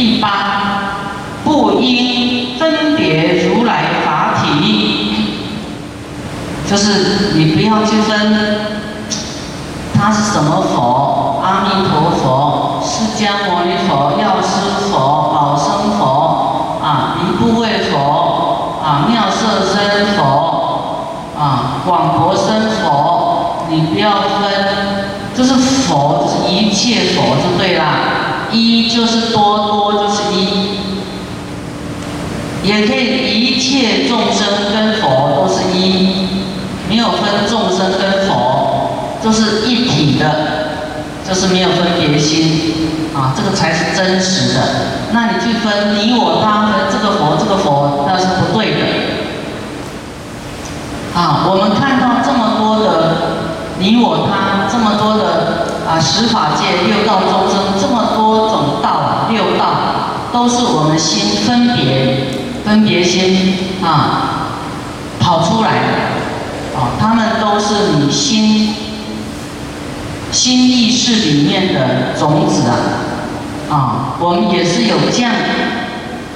第八，不应分别如来法体，就是你不要去分，他是什么佛？阿弥陀佛、释迦牟尼佛、药师佛、宝生佛啊、离不畏佛啊、妙色身佛啊、广博身佛，你不要分，就是佛，一切佛就对啦。一就是多，多就是一，也可以一切众生跟佛都是一，没有分众生跟佛，都是一体的，就是没有分别心啊，这个才是真实的。那你去分你我他分这个佛这个佛，那是不对的。啊，我们看到这么多的你我他，这么多的啊十法界六道众生，这么，六道都是我们心分别分别心啊跑出来的啊，他们都是你心心意识里面的种子啊啊，我们也是有这样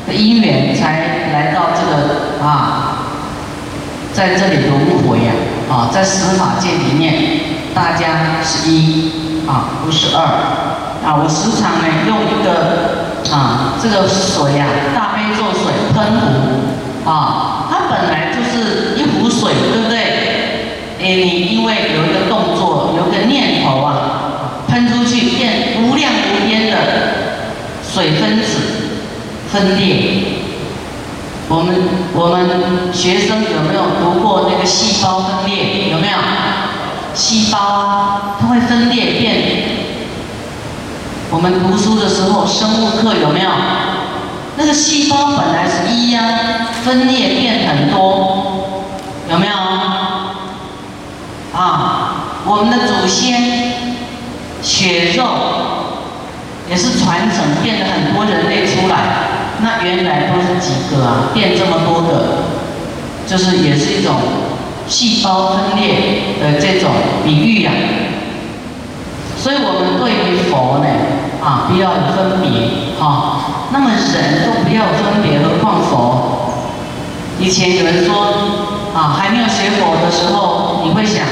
的因缘才来到这个啊。在这里轮回呀，啊，在十法界里面，大家是一啊，不是二啊。我时常呢用一个啊，这个水呀，大悲咒水喷壶啊，它本来就是一壶水，对不对？哎，你因为有一个动作，有一个念头啊，喷出去变无量无边的水分子分裂。我们我们学生有没有读过那个细胞分裂？有没有？细胞啊，它会分裂变。我们读书的时候，生物课有没有？那个细胞本来是一呀，分裂变很多，有没有？啊，我们的祖先血肉也是传承，变得很多人类出来。那原来都是几个啊？变这么多个，就是也是一种细胞分裂的这种比喻呀。所以我们对于佛呢，啊，不要分别啊。那么人都不要分别，何况佛？以前有人说啊，还没有学佛的时候，你会想，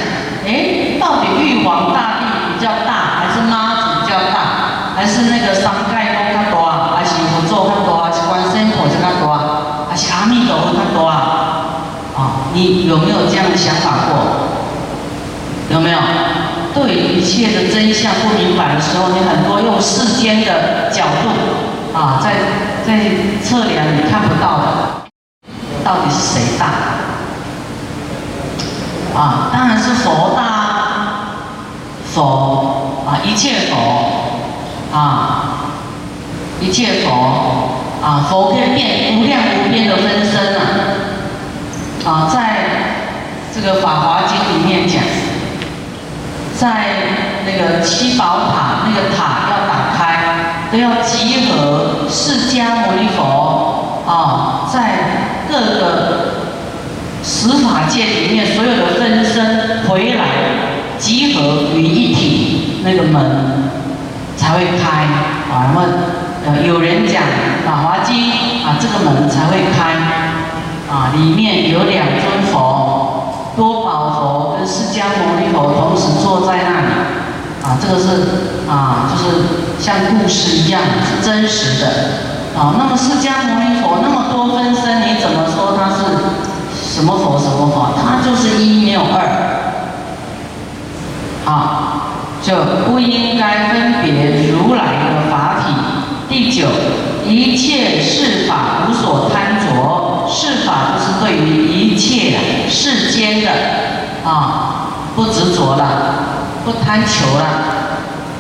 哎，到底玉皇大帝比较大，还是妈祖比较大，还是那个三盖公他大，还是佛祖他大？还是阿弥陀佛他多啊？啊，你有没有这样的想法过？有没有？一切的真相不明白的时候，你很多用世间的角度啊，在在测量你看不到的，到底是谁大？啊，当然是佛大，佛啊，一切佛啊，一切佛。啊，佛可以变无量无边的分身啊！啊，在这个《法华经》里面讲，在那个七宝塔那个塔要打开，都要集合释迦牟尼佛啊，在各个十法界里面所有的分身回来集合于一体，那个门才会开啊！那么。呃，有人讲《法华经》啊，这个门才会开啊，里面有两尊佛，佛跟释迦牟尼佛同时坐在那里啊，这个是啊，就是像故事一样，是真实的啊。那么释迦牟尼佛那么多分身，你怎么说他是什么佛什么佛？他就是一没有二啊，就不应该分别如来的法体。第九，一切事法无所贪着，事法就是对于一切世间的啊不执着了，不贪求了，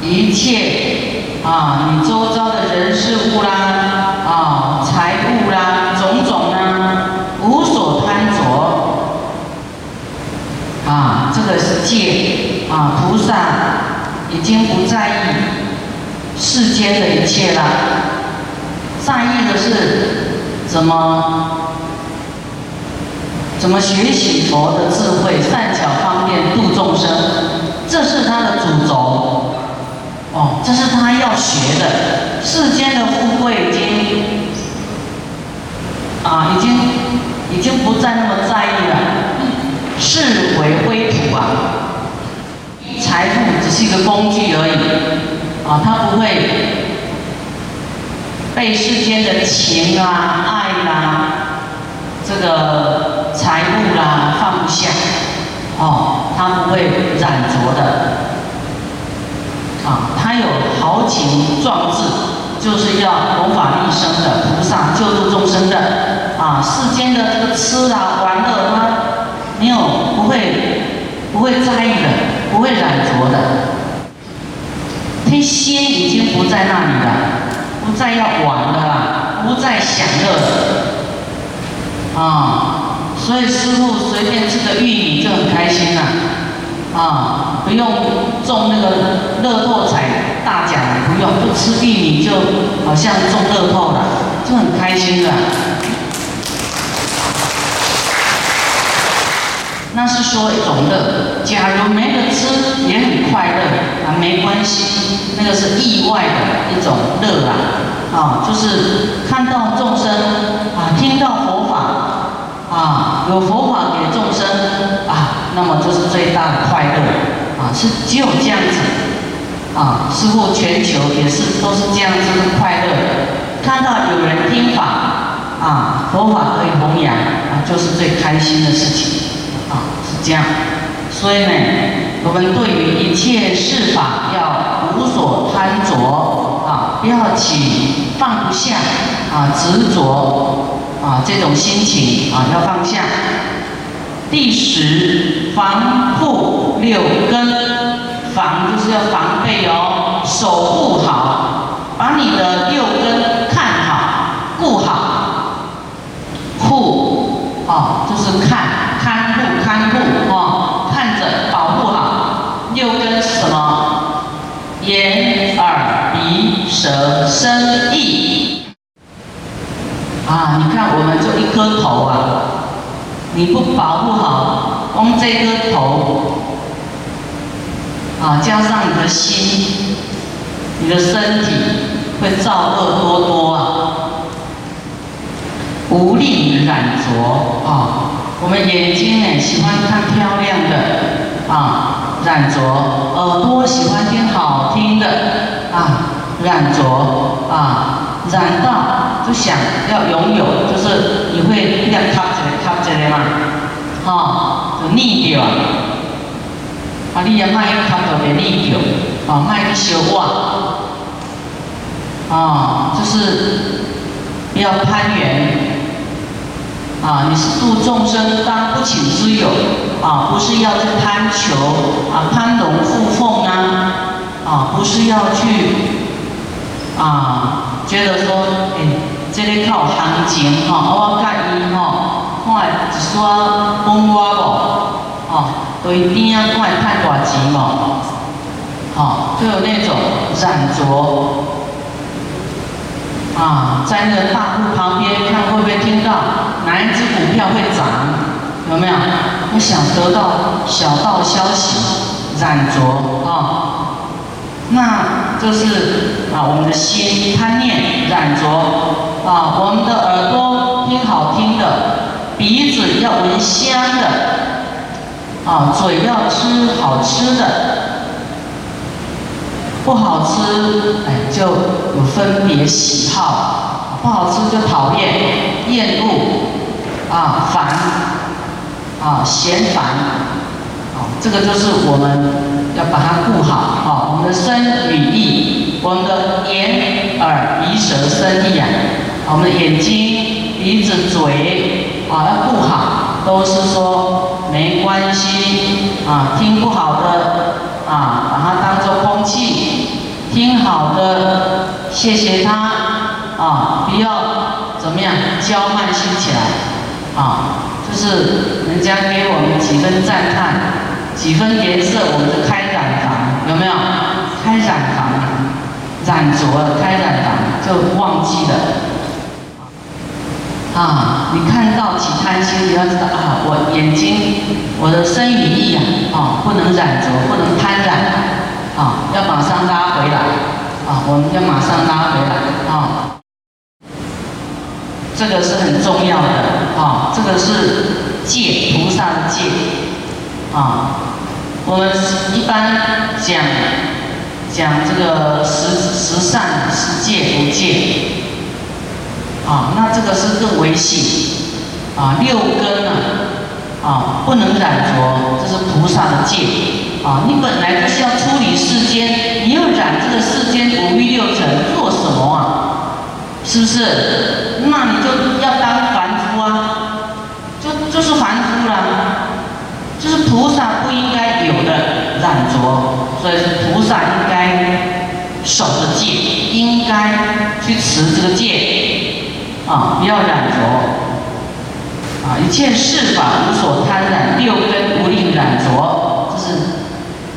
一切啊你周遭的人事物啦啊财物啦种种呢无所贪着啊这个是戒啊菩萨已经不在意。世间的一切了，在意的是什么什么学习佛的智慧善巧方便度众生这是他的主轴。哦这是他要学的。世间的富贵已经啊已经已经不再那么在意了。视为灰土啊。财富只是一个工具而已。啊他不会被世间的情啊爱啊这个财物啦放不下，哦，他不会染着的，啊，他有豪情壮志，就是要弘法利生的菩萨，救度众生的，啊，世间的这个吃啊、玩乐，啊没有不会不会在意的，不会染着的，他心已经不在那里了，不再要玩的啦，不再享乐了，啊，所以师傅随便吃个玉米就很开心了，啊，不用中那个乐透彩大奖，不用，不吃玉米就好像中乐透了，就很开心了。那是说一种乐，假如没得吃也很快乐啊，没关系，那个是意外的一种乐啊，啊，就是看到众生啊，听到佛法啊，有佛法给众生啊，那么就是最大的快乐啊，是只有这样子啊，师傅全球也是都是这样子的快乐，看到有人听法啊，佛法可以弘扬啊，就是最开心的事情啊，是。这样，所以呢，我们对于一切事法要无所贪着啊，不要起放不下啊、执着啊这种心情啊，要放下。第十，防护六根，防就是要防备哦，守护好，把你的六根看好、顾好。护啊，就是看。看护，看护，哦，看着，保护好。六根是什么？眼、耳、鼻、舌、身、意。啊，你看，我们就一颗头啊，你不保护好，光这颗头，啊，加上你的心，你的身体会造恶多多啊，无力染着啊。我们眼睛呢喜欢看漂亮的啊，染着；耳朵喜欢听好听的啊，染着啊，染到就想要拥有，就是你会一样卡着卡着的嘛，哈，就腻掉啊，啊，你也卖卡着别腻掉，啊，卖去修化，啊，就是要攀缘。啊，你是度众生当不请之友啊，不是要去攀求啊，攀龙附凤啊，啊，不是要去啊，觉得说，哎，这里靠行情哈，我介意吼，看一刷风刮无，哦，对边啊看赚大钱无，好，就有那种染着。啊，在那个大户旁边看会不会听到哪一只股票会涨？有没有？我想得到小道消息，染着啊，那就是啊我们的心贪念染着啊，我们的耳朵听好听的，鼻子要闻香的，啊嘴要吃好吃的。不好吃，哎，就有分别喜好，不好吃就讨厌、厌恶，啊，烦，啊，嫌烦，啊，这个就是我们要把它顾好，我们的身与意，我们的眼、耳、鼻、舌、身、意啊，我们的眼睛、鼻子、嘴，啊，要顾好，都是说没关系，啊，听不好的，啊，把它当做空气。听好的，谢谢他啊！不要怎么样娇慢心起来啊！就是人家给我们几分赞叹，几分颜色，我们就开，有没有？开染房，染着了，开染房就忘记了啊！你看到起贪心，你要知道啊，我眼睛，我的身与意啊，啊，不能染着，不能贪染。啊，要马上拉回来，啊，我们要马上拉回来，啊，这个是很重要的，啊，这个是戒菩萨的戒，啊，我们一般讲讲这个十十善、十戒、不戒，啊，那这个是更为细，啊，六根呢，啊，不能染着，这是菩萨的戒，啊，你本来就是要处理世间，你要染这个世间五欲六尘，做什么啊？是不是？那你就要当凡夫啊，就就是凡夫了。就是菩萨染着，所以菩萨应该守着戒，应该去持这个戒，啊，不要染着，啊，一切事法无所贪染，六根不令染着，这是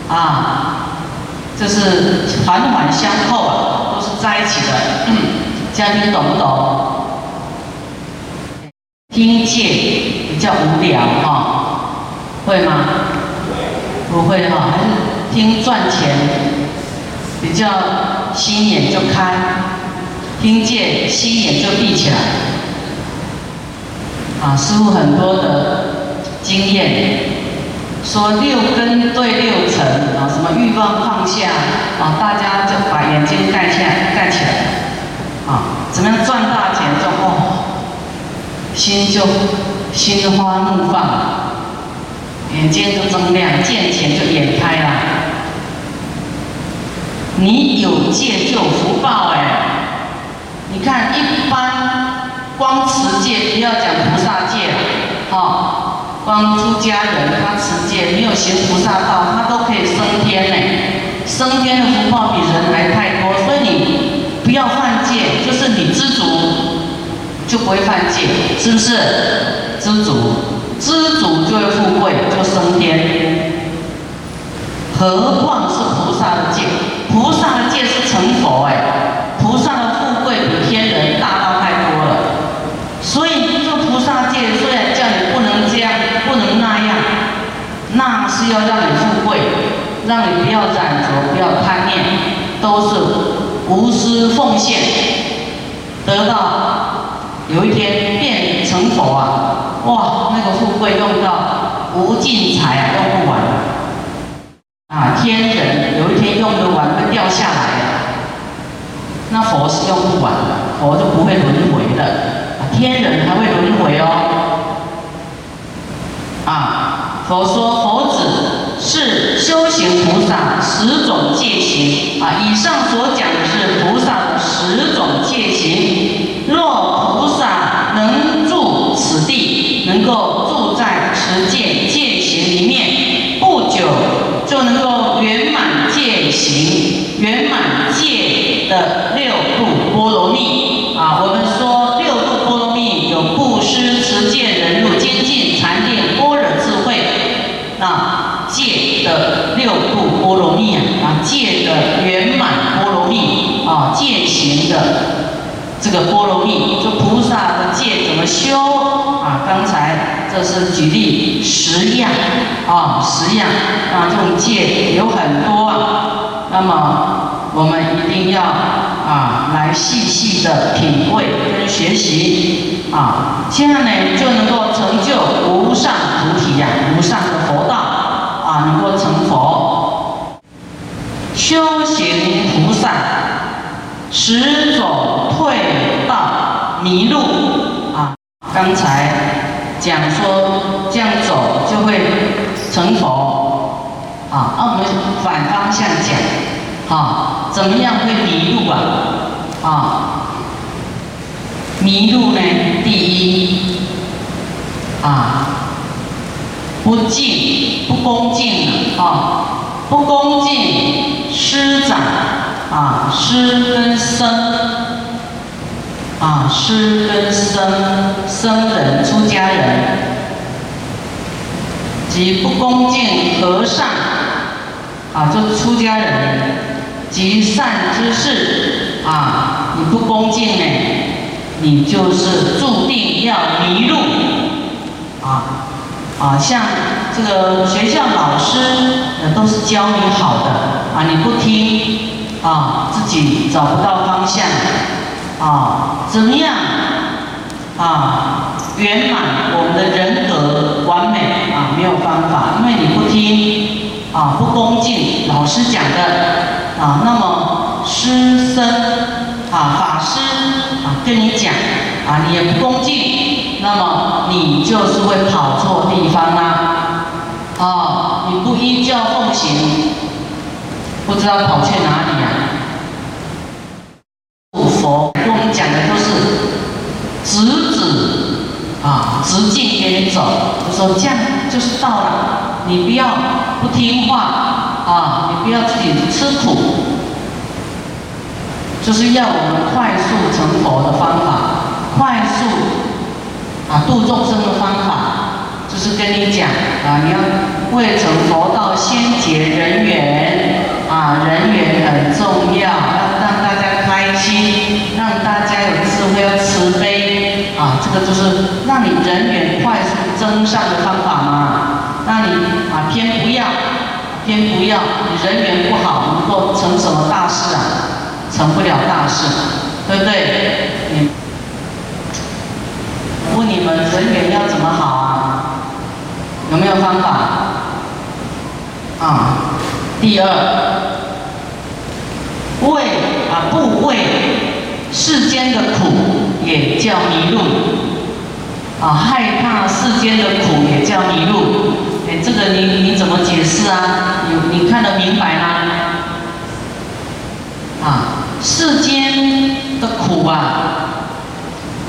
啊，这是环环相扣啊，都是在一起的，家庭懂不懂？听戒比较无聊哈。会吗？不会哈，还是听赚钱比较心眼就开，听见心眼就闭起来。啊，师傅很多的经验，说六根对六尘啊，什么欲望放下啊，大家就把眼睛盖起来，盖起来，啊，怎么样赚大钱就哦，心就心花怒放。眼睛就睁亮，见钱就眼开了。你有戒就有福报哎！你看一般光持戒，不要讲菩萨戒了，哈，光出家人他持戒，没有行菩萨道，他都可以升天呢。升天的福报比人还太多，所以你不要犯戒，就是你知足就不会犯戒，是不是？知足。知足就会富贵，就升天。何况是菩萨的戒？菩萨的戒是成佛哎，菩萨的富贵比天人大到太多了。所以做菩萨戒，虽然叫你不能这样，不能那样，那是要让你富贵，让你不要染着，不要贪念，都是无私奉献，得到有一天变成佛啊。哇，那个富贵用到无尽财啊，用不完啊！天人有一天用得完会掉下来的，那佛是用不完的，佛就不会轮回的！天人还会轮回哦。啊，佛说佛子是修行菩萨十种戒行啊，以上所讲的是菩萨的十种戒行。的圆满波罗蜜啊，戒行的。这个波罗蜜，就菩萨的戒怎么修啊？刚才这是举例十样啊，十样啊，这种戒有很多啊。那么我们一定要啊，来细细的品味跟学习啊，这样呢就能够成就无上菩提呀，无上的佛道啊，能够成佛。修行菩萨。十种退道迷路啊！刚才讲说这样走就会成佛啊，那我们反方向讲啊，怎么样会迷路啊？啊，迷路呢？第一啊，不敬不恭敬啊，不恭敬师长。啊，师跟僧，啊，师跟僧，僧人出家人，即不恭敬和尚，啊，就出家人，及善知识，啊，你不恭敬呢，你就是注定要迷路，啊，啊，像这个学校老师，呃，都是教你好的，啊，你不听。啊，自己找不到方向，啊，怎么样？啊，圆满我们的人格完美啊，没有方法，因为你不听，啊不恭敬老师讲的啊，那么师生啊法师啊跟你讲啊，你也不恭敬，那么你就是会跑错地方啦，啊，你不依教奉行，不知道跑去哪里呀？佛跟我们讲的都是直指啊直径给你走，就说这样就是到了，你不要不听话啊，你不要自己吃苦，就是要我们快速成佛的方法，快速度众生的方法，就是跟你讲啊，你要未成佛道先结人缘啊，人缘很重要，要让大家开心，让大家有智慧，要慈悲啊，这个就是让你人缘快速增上的方法嘛。那你啊偏不要，偏不要，你人缘不好，能够成什么大事啊？成不了大事，对不对？问你们人缘要怎么好啊？有没有方法？啊，第二。为啊不为世间的苦也叫迷路，啊害怕世间的苦也叫迷路，哎这个你你怎么解释啊？你你看得明白吗？啊世间的苦啊，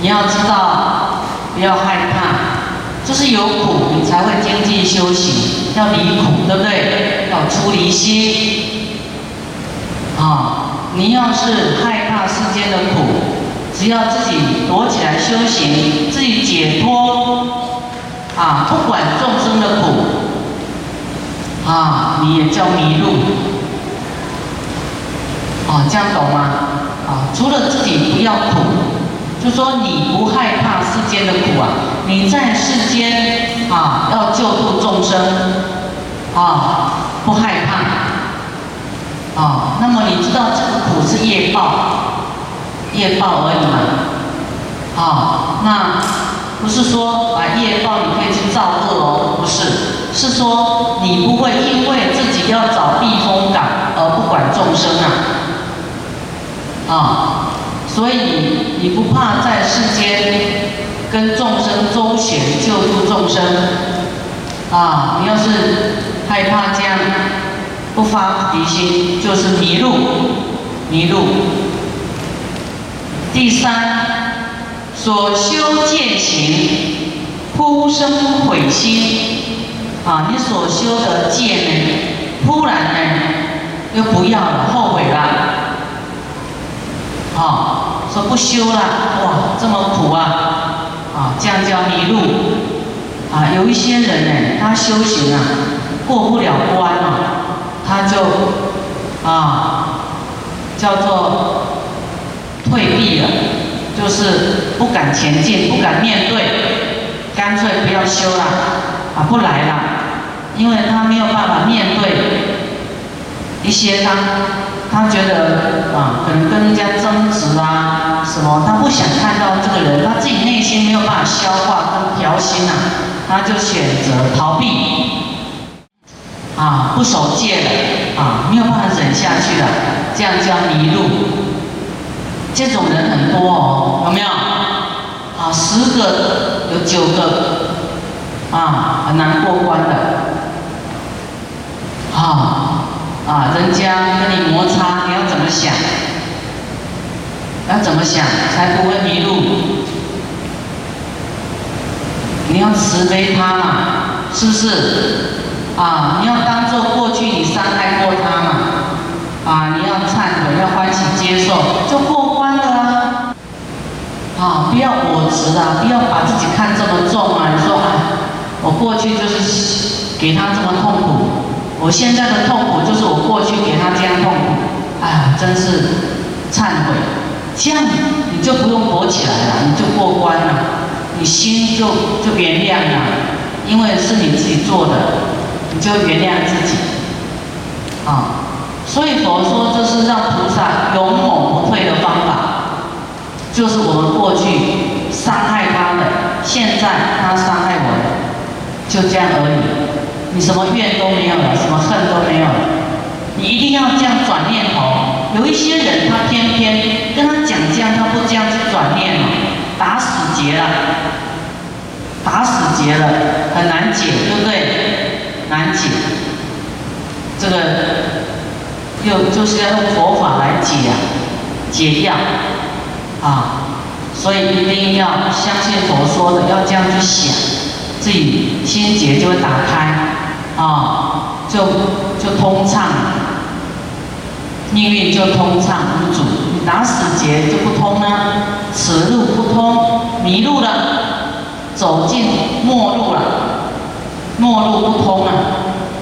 你要知道不要害怕，就是有苦你才会精进修行，要离苦对不对？要出离心，啊。你要是害怕世间的苦，只要自己躲起来修行，自己解脱，啊，不管众生的苦，啊，你也叫迷路，啊，这样懂吗？啊，除了自己不要苦，就说你不害怕世间的苦啊，你在世间啊要救度众生，啊，不害怕。啊，那么你知道这个苦是业报，业报而已嘛。啊，那不是说啊业报你可以去造恶哦，不是，是说你不会因为自己要找避风港而不管众生啊。啊，所以你不怕在世间跟众生周旋救助众生，啊，你要是害怕这样。不发离心就是迷路，迷路。第三，所修戒行，忽生悔心，啊，你所修的戒呢，忽然呢又不要了，后悔了，啊，说不修了，哇，这么苦啊，啊，这样叫迷路，啊，有一些人呢，他修行啊，过不了关啊。他就啊，叫做退避了，就是不敢前进，不敢面对，干脆不要修了，啊，不来了，因为他没有办法面对一些他，他觉得啊，可能跟人家争执啊什么，他不想看到这个人，他自己内心没有办法消化跟调心呐，他就选择逃避。啊，不守戒了，啊，没有办法忍下去了，这样叫迷路。这种人很多哦，有没有？啊，十个有九个，啊，很难过关的。啊，人家跟你摩擦，你要怎么想？要怎么想才不会迷路？你要慈悲他嘛，是不是？啊，你要当做过去你伤害过他嘛，啊，你要忏悔，要欢喜接受，就过关了啊。啊，不要我执啊，不要把自己看这么重啊。你说啊，我过去就是给他这么痛苦，我现在的痛苦就是我过去给他这样痛苦，哎，真是忏悔，这样你就不用躲起来了，你就过关了，你心就就原谅了，因为是你自己做的。你就原谅自己，啊，所以佛说这是让菩萨勇猛不退的方法，就是我们过去伤害他的，现在他伤害我的，就这样而已。你什么怨都没有了，什么恨都没有了，你一定要这样转念头。有一些人他偏偏跟他讲这样，他不这样去转念了，打死结了，打死结了，很难解，对不对？难解。这个又就是要用佛法来解啊，解药啊，所以一定要相信佛说的，要这样去想，自己心结就会打开啊，就就通畅，命运就通畅无阻。打死结就不通呢，此路不通，迷路了，走进末路了，末路不通了。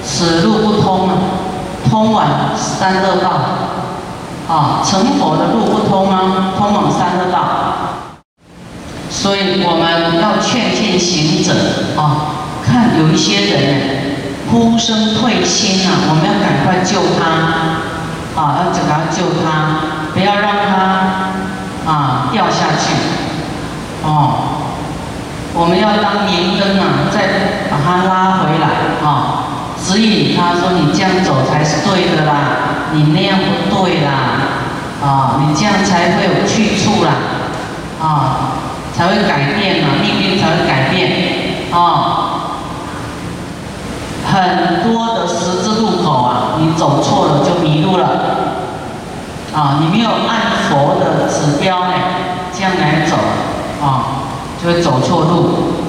此路不通啊，通往三恶道，啊，成佛的路不通啊，通往三恶道。所以我们要劝进行者啊，看有一些人呼声退心啊，我们要赶快救他，啊，要赶快救他，不要让他啊掉下去，哦，我们要当明灯啊，再把他拉回来。啊。指引他说：“你这样走才是对的啦，你那样不对啦，啊，你这样才会有去处啦，啊，才会改变嘛，命运才会改变，啊，很多的十字路口啊，你走错了就迷路了，啊，你没有按佛的指标呢，这样来走，啊，就会走错路。”